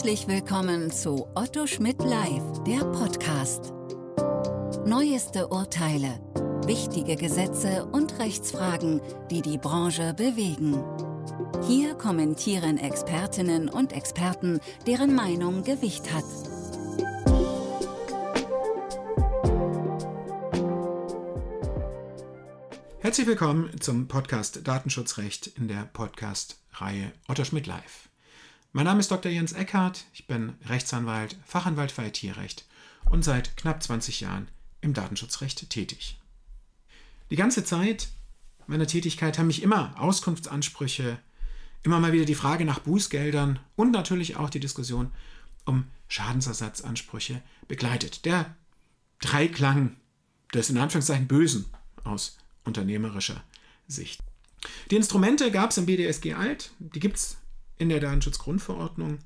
Herzlich willkommen zu Otto Schmidt Live, der Podcast. Neueste Urteile, wichtige Gesetze und Rechtsfragen, die die Branche bewegen. Hier kommentieren Expertinnen und Experten, deren Meinung Gewicht hat. Herzlich willkommen zum Podcast Datenschutzrecht in der Podcast-Reihe Otto Schmidt Live. Mein Name ist Dr. Jens Eckhardt, ich bin Rechtsanwalt, Fachanwalt für IT-Recht und seit knapp 20 Jahren im Datenschutzrecht tätig. Die ganze Zeit meiner Tätigkeit haben mich immer Auskunftsansprüche, immer mal wieder die Frage nach Bußgeldern und natürlich auch die Diskussion um Schadensersatzansprüche begleitet. Der Dreiklang des in Anführungszeichen Bösen aus unternehmerischer Sicht. Die Instrumente gab es im BDSG alt, die gibt es in der Datenschutzgrundverordnung.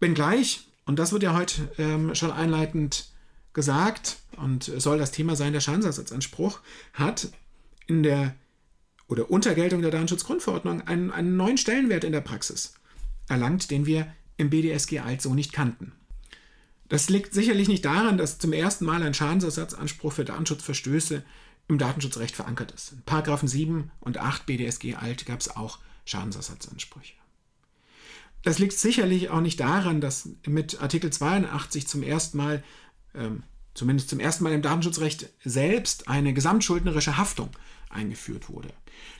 Wenngleich, und das wird ja heute ähm, schon einleitend gesagt und soll das Thema sein, der Schadensersatzanspruch hat in der oder unter Geltung der Datenschutzgrundverordnung einen, einen neuen Stellenwert in der Praxis erlangt, den wir im BDSG alt so nicht kannten. Das liegt sicherlich nicht daran, dass zum ersten Mal ein Schadensersatzanspruch für Datenschutzverstöße im Datenschutzrecht verankert ist. In Paragraphen 7 und 8 BDSG alt gab es auch Schadensersatzansprüche. Das liegt sicherlich auch nicht daran, dass mit Artikel 82 zum ersten Mal, ähm, zumindest zum ersten Mal im Datenschutzrecht selbst, eine gesamtschuldnerische Haftung eingeführt wurde.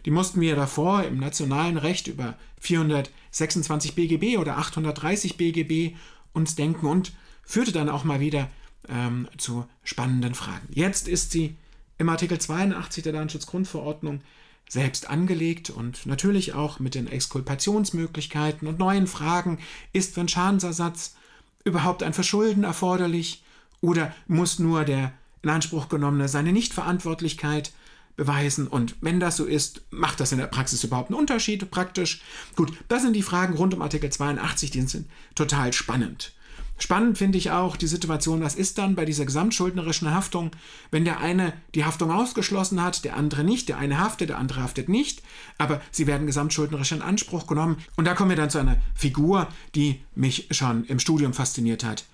Die mussten wir davor im nationalen Recht über 426 BGB oder 830 BGB uns denken und führte dann auch mal wieder ähm, zu spannenden Fragen. Jetzt ist sie im Artikel 82 der Datenschutzgrundverordnung selbst angelegt und natürlich auch mit den Exkulpationsmöglichkeiten und neuen Fragen, ist für einen Schadensersatz überhaupt ein Verschulden erforderlich oder muss nur der in Anspruch genommene seine Nichtverantwortlichkeit beweisen und wenn das so ist, macht das in der Praxis überhaupt einen Unterschied praktisch? Gut, das sind die Fragen rund um Artikel 82, die sind total spannend. Spannend finde ich auch die Situation, was ist dann bei dieser gesamtschuldnerischen Haftung, wenn der eine die Haftung ausgeschlossen hat, der andere nicht, der eine haftet, der andere haftet nicht, aber sie werden gesamtschuldnerisch in Anspruch genommen. Und da kommen wir dann zu einer Figur, die mich schon im Studium fasziniert hat,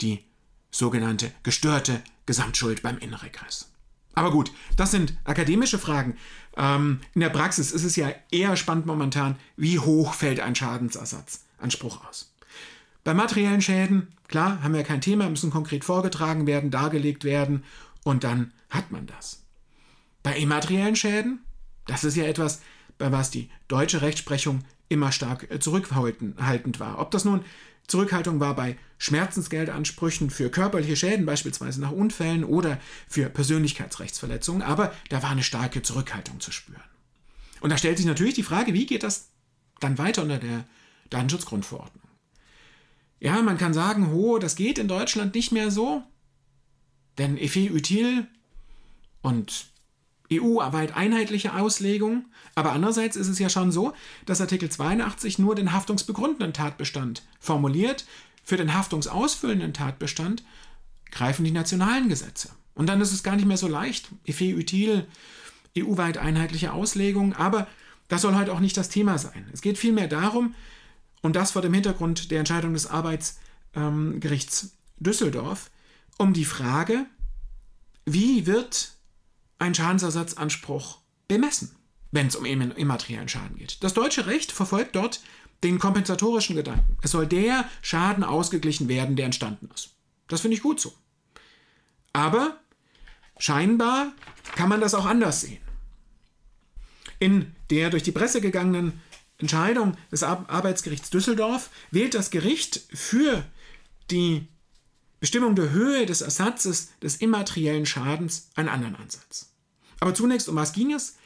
die sogenannte gestörte Gesamtschuld beim Innenregress. Aber gut, das sind akademische Fragen. Ähm, in der Praxis ist es ja eher spannend momentan, wie hoch fällt ein Schadensersatzanspruch aus. Bei materiellen Schäden, klar, haben wir kein Thema, müssen konkret vorgetragen werden, dargelegt werden und dann hat man das. Bei immateriellen Schäden, das ist ja etwas, bei was die deutsche Rechtsprechung immer stark äh, zurückhaltend war. Ob das nun Zurückhaltung war bei Schmerzensgeldansprüchen für körperliche Schäden, beispielsweise nach Unfällen oder für Persönlichkeitsrechtsverletzungen, aber da war eine starke Zurückhaltung zu spüren. Und da stellt sich natürlich die Frage, wie geht das dann weiter unter der Datenschutzgrundverordnung? Ja, man kann sagen, ho, das geht in Deutschland nicht mehr so, denn Effet util und EU-weit einheitliche Auslegung, aber andererseits ist es ja schon so, dass Artikel 82 nur den haftungsbegründenden Tatbestand formuliert. Für den haftungsausfüllenden Tatbestand greifen die nationalen Gesetze. Und dann ist es gar nicht mehr so leicht. Effet util, EU-weit einheitliche Auslegung, aber das soll heute auch nicht das Thema sein. Es geht vielmehr darum, und das vor dem Hintergrund der Entscheidung des Arbeitsgerichts ähm, Düsseldorf um die Frage, wie wird ein Schadensersatzanspruch bemessen, wenn es um immateriellen Schaden geht. Das deutsche Recht verfolgt dort den kompensatorischen Gedanken. Es soll der Schaden ausgeglichen werden, der entstanden ist. Das finde ich gut so. Aber scheinbar kann man das auch anders sehen. In der durch die Presse gegangenen Entscheidung des Arbeitsgerichts Düsseldorf wählt das Gericht für die Bestimmung der Höhe des Ersatzes des immateriellen Schadens einen anderen Ansatz. Aber zunächst, um was ging es?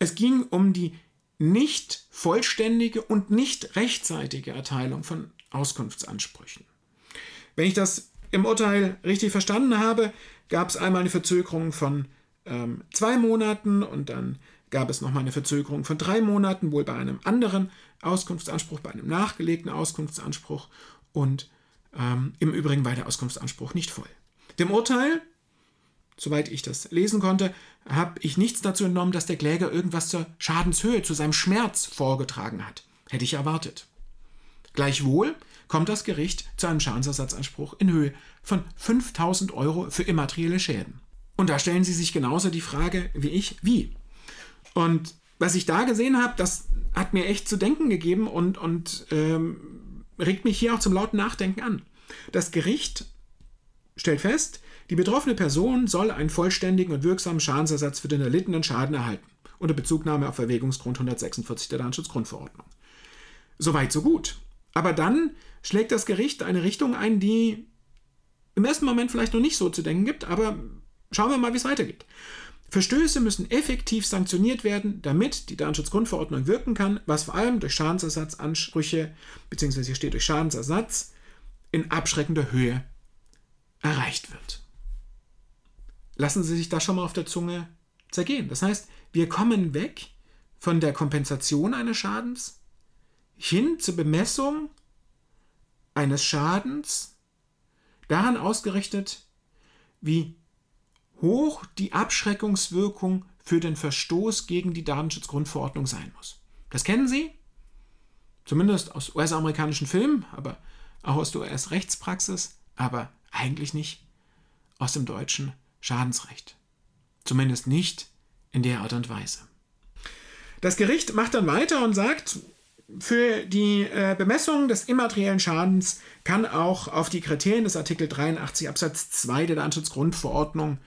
Es ging um die nicht vollständige und nicht rechtzeitige Erteilung von Auskunftsansprüchen. Wenn ich das im Urteil richtig verstanden habe, gab es einmal eine Verzögerung von ähm, zwei Monaten und dann gab es nochmal eine Verzögerung von drei Monaten, wohl bei einem anderen Auskunftsanspruch, bei einem nachgelegten Auskunftsanspruch und ähm, im Übrigen war der Auskunftsanspruch nicht voll. Dem Urteil, soweit ich das lesen konnte, habe ich nichts dazu entnommen, dass der Kläger irgendwas zur Schadenshöhe, zu seinem Schmerz vorgetragen hat. Hätte ich erwartet. Gleichwohl kommt das Gericht zu einem Schadensersatzanspruch in Höhe von 5000 Euro für immaterielle Schäden. Und da stellen Sie sich genauso die Frage wie ich, wie? Und was ich da gesehen habe, das hat mir echt zu denken gegeben und, und ähm, regt mich hier auch zum lauten Nachdenken an. Das Gericht stellt fest, die betroffene Person soll einen vollständigen und wirksamen Schadensersatz für den erlittenen Schaden erhalten, unter Bezugnahme auf Erwägungsgrund 146 der Datenschutzgrundverordnung. Soweit, so gut. Aber dann schlägt das Gericht eine Richtung ein, die im ersten Moment vielleicht noch nicht so zu denken gibt, aber schauen wir mal, wie es weitergeht. Verstöße müssen effektiv sanktioniert werden, damit die Datenschutzgrundverordnung wirken kann, was vor allem durch Schadensersatzansprüche, beziehungsweise hier steht durch Schadensersatz, in abschreckender Höhe erreicht wird. Lassen Sie sich das schon mal auf der Zunge zergehen. Das heißt, wir kommen weg von der Kompensation eines Schadens hin zur Bemessung eines Schadens, daran ausgerichtet, wie hoch die Abschreckungswirkung für den Verstoß gegen die Datenschutzgrundverordnung sein muss. Das kennen Sie, zumindest aus US-amerikanischen Filmen, aber auch aus der US-Rechtspraxis, aber eigentlich nicht aus dem deutschen Schadensrecht. Zumindest nicht in der Art und Weise. Das Gericht macht dann weiter und sagt, für die äh, Bemessung des immateriellen Schadens kann auch auf die Kriterien des Artikel 83 Absatz 2 der Datenschutzgrundverordnung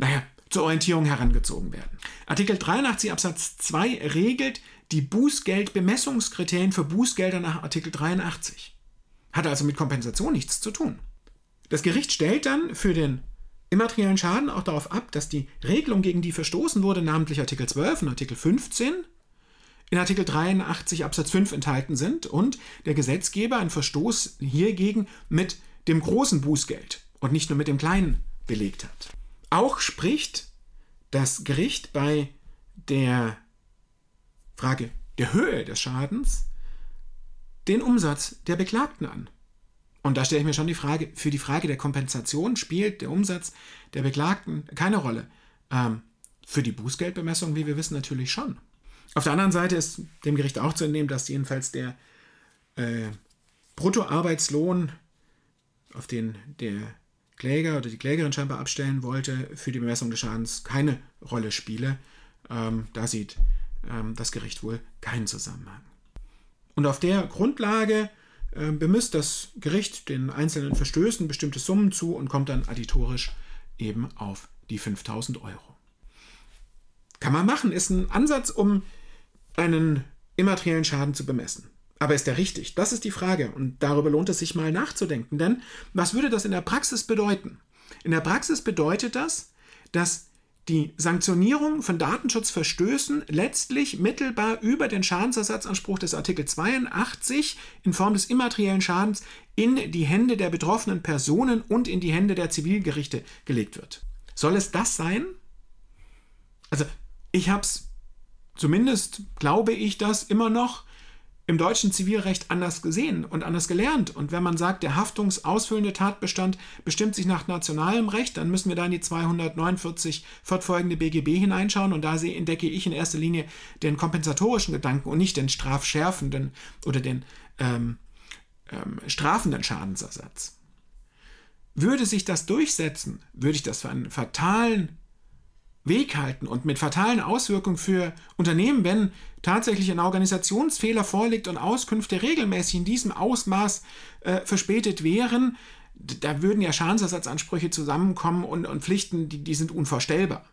naja, zur Orientierung herangezogen werden. Artikel 83 Absatz 2 regelt die Bußgeldbemessungskriterien für Bußgelder nach Artikel 83. Hat also mit Kompensation nichts zu tun. Das Gericht stellt dann für den immateriellen Schaden auch darauf ab, dass die Regelung, gegen die verstoßen wurde, namentlich Artikel 12 und Artikel 15, in Artikel 83 Absatz 5 enthalten sind und der Gesetzgeber einen Verstoß hiergegen mit dem großen Bußgeld und nicht nur mit dem kleinen belegt hat. Auch spricht das Gericht bei der Frage der Höhe des Schadens den Umsatz der Beklagten an. Und da stelle ich mir schon die Frage, für die Frage der Kompensation spielt der Umsatz der Beklagten keine Rolle. Ähm, für die Bußgeldbemessung, wie wir wissen, natürlich schon. Auf der anderen Seite ist dem Gericht auch zu entnehmen, dass jedenfalls der äh, Bruttoarbeitslohn, auf den der Kläger oder die Klägerin scheinbar abstellen wollte, für die Bemessung des Schadens keine Rolle spiele. Ähm, da sieht ähm, das Gericht wohl keinen Zusammenhang. Und auf der Grundlage äh, bemisst das Gericht den einzelnen Verstößen bestimmte Summen zu und kommt dann additorisch eben auf die 5000 Euro. Kann man machen, ist ein Ansatz, um einen immateriellen Schaden zu bemessen. Aber ist der richtig? Das ist die Frage und darüber lohnt es sich mal nachzudenken. Denn was würde das in der Praxis bedeuten? In der Praxis bedeutet das, dass die Sanktionierung von Datenschutzverstößen letztlich mittelbar über den Schadensersatzanspruch des Artikel 82 in Form des immateriellen Schadens in die Hände der betroffenen Personen und in die Hände der Zivilgerichte gelegt wird. Soll es das sein? Also, ich habe es zumindest, glaube ich das immer noch im deutschen Zivilrecht anders gesehen und anders gelernt. Und wenn man sagt, der haftungsausfüllende Tatbestand bestimmt sich nach nationalem Recht, dann müssen wir da in die 249 fortfolgende BGB hineinschauen und da entdecke ich in erster Linie den kompensatorischen Gedanken und nicht den strafschärfenden oder den ähm, ähm, strafenden Schadensersatz. Würde sich das durchsetzen, würde ich das für einen fatalen Weg halten und mit fatalen Auswirkungen für Unternehmen, wenn tatsächlich ein Organisationsfehler vorliegt und Auskünfte regelmäßig in diesem Ausmaß äh, verspätet wären, da würden ja Schadensersatzansprüche zusammenkommen und, und Pflichten, die, die sind unvorstellbar.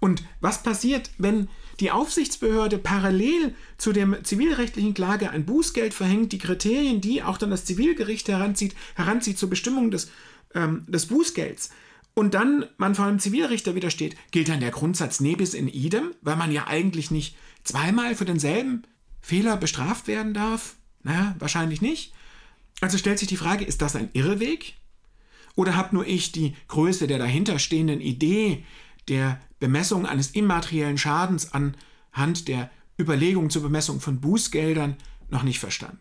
Und was passiert, wenn die Aufsichtsbehörde parallel zu dem zivilrechtlichen Klage ein Bußgeld verhängt, die Kriterien, die auch dann das Zivilgericht heranzieht, heranzieht zur Bestimmung des, ähm, des Bußgelds, und dann man vor einem Zivilrichter widersteht, gilt dann der Grundsatz nebis in idem, weil man ja eigentlich nicht zweimal für denselben Fehler bestraft werden darf? Na, wahrscheinlich nicht. Also stellt sich die Frage, ist das ein Irrweg? Oder habe nur ich die Größe der dahinterstehenden Idee der Bemessung eines immateriellen Schadens anhand der Überlegung zur Bemessung von Bußgeldern noch nicht verstanden?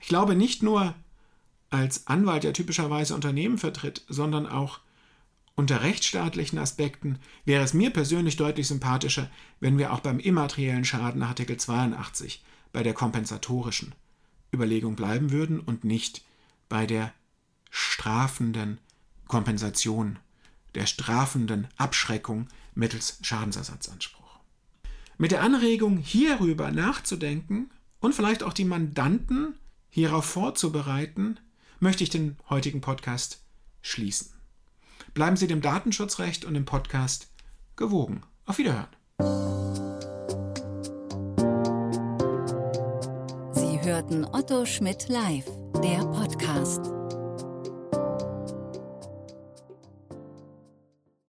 Ich glaube nicht nur als Anwalt, der typischerweise Unternehmen vertritt, sondern auch unter rechtsstaatlichen Aspekten wäre es mir persönlich deutlich sympathischer, wenn wir auch beim immateriellen Schaden Artikel 82 bei der kompensatorischen Überlegung bleiben würden und nicht bei der strafenden Kompensation, der strafenden Abschreckung mittels Schadensersatzanspruch. Mit der Anregung, hierüber nachzudenken und vielleicht auch die Mandanten hierauf vorzubereiten, möchte ich den heutigen Podcast schließen. Bleiben Sie dem Datenschutzrecht und dem Podcast gewogen. Auf Wiederhören. Sie hörten Otto Schmidt live, der Podcast.